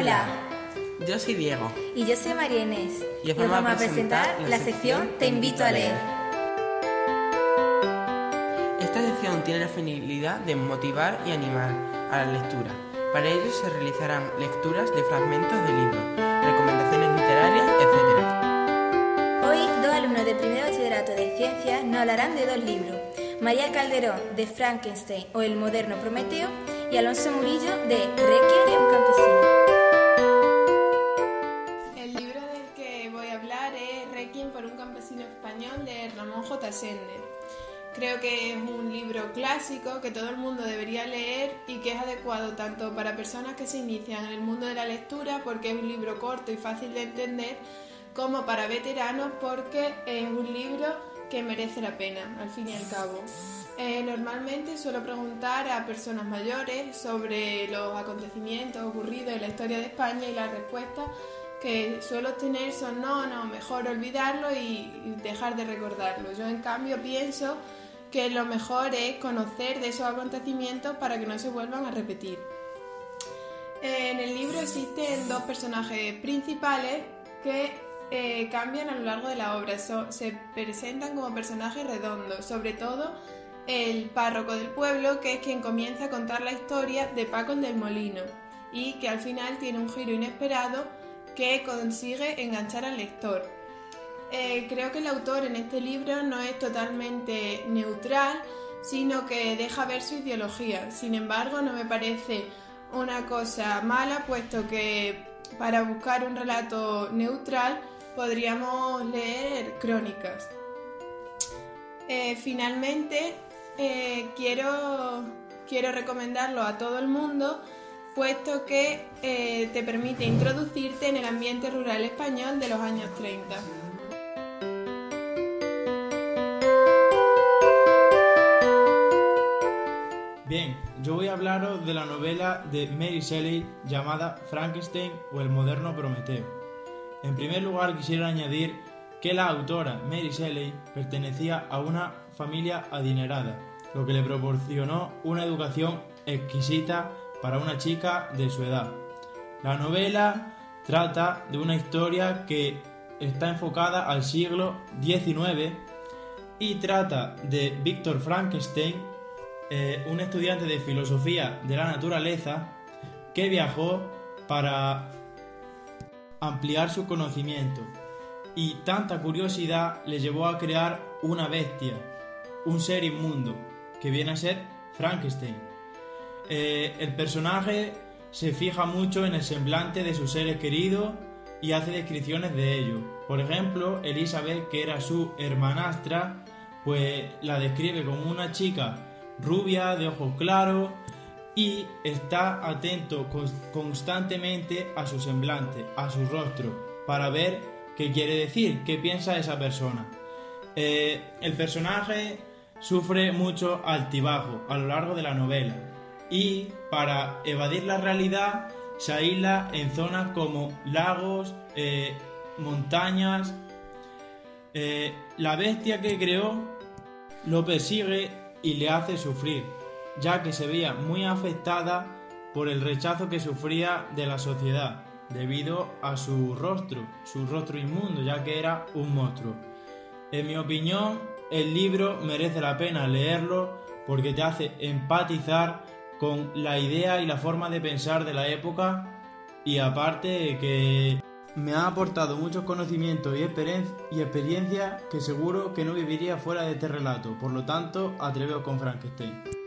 Hola. Yo soy Diego. Y yo soy María Inés. Y os vamos a presentar la sección Te invito a leer. Esta sección tiene la finalidad de motivar y animar a la lectura. Para ello se realizarán lecturas de fragmentos de libros, recomendaciones literarias, etc. Hoy dos alumnos de primer bachillerato de ciencias nos hablarán de dos libros. María Calderón de Frankenstein o El moderno Prometeo y Alonso Murillo de Requiem un campesino. Es Requiem por un campesino español de Ramón J. Sender. Creo que es un libro clásico que todo el mundo debería leer y que es adecuado tanto para personas que se inician en el mundo de la lectura porque es un libro corto y fácil de entender como para veteranos porque es un libro que merece la pena, al fin y al cabo. Eh, normalmente suelo preguntar a personas mayores sobre los acontecimientos ocurridos en la historia de España y las respuestas que suelo tener son no, no, mejor olvidarlo y dejar de recordarlo. Yo en cambio pienso que lo mejor es conocer de esos acontecimientos para que no se vuelvan a repetir. En el libro existen dos personajes principales que eh, cambian a lo largo de la obra, se presentan como personajes redondos, sobre todo el párroco del pueblo, que es quien comienza a contar la historia de Paco del Molino y que al final tiene un giro inesperado que consigue enganchar al lector. Eh, creo que el autor en este libro no es totalmente neutral, sino que deja ver su ideología. Sin embargo, no me parece una cosa mala, puesto que para buscar un relato neutral podríamos leer crónicas. Eh, finalmente, eh, quiero, quiero recomendarlo a todo el mundo, puesto que eh, te permite introducirte en el ambiente rural español de los años 30. Bien, yo voy a hablaros de la novela de Mary Shelley llamada Frankenstein o el moderno Prometeo. En primer lugar, quisiera añadir que la autora Mary Shelley pertenecía a una familia adinerada, lo que le proporcionó una educación exquisita para una chica de su edad. La novela trata de una historia que está enfocada al siglo XIX y trata de Víctor Frankenstein, eh, un estudiante de filosofía de la naturaleza que viajó para ampliar su conocimiento y tanta curiosidad le llevó a crear una bestia, un ser inmundo, que viene a ser Frankenstein. Eh, el personaje se fija mucho en el semblante de sus seres queridos y hace descripciones de ellos. Por ejemplo, Elizabeth, que era su hermanastra, pues la describe como una chica rubia, de ojos claros, y está atento constantemente a su semblante, a su rostro, para ver qué quiere decir, qué piensa esa persona. Eh, el personaje sufre mucho altibajo a lo largo de la novela y para evadir la realidad se aísla en zonas como lagos, eh, montañas. Eh, la bestia que creó lo persigue y le hace sufrir ya que se veía muy afectada por el rechazo que sufría de la sociedad debido a su rostro, su rostro inmundo, ya que era un monstruo. En mi opinión, el libro merece la pena leerlo porque te hace empatizar con la idea y la forma de pensar de la época y aparte que me ha aportado muchos conocimientos y, experiencia que seguro que no viviría fuera de este relato. Por lo tanto, atreveos con Frankenstein.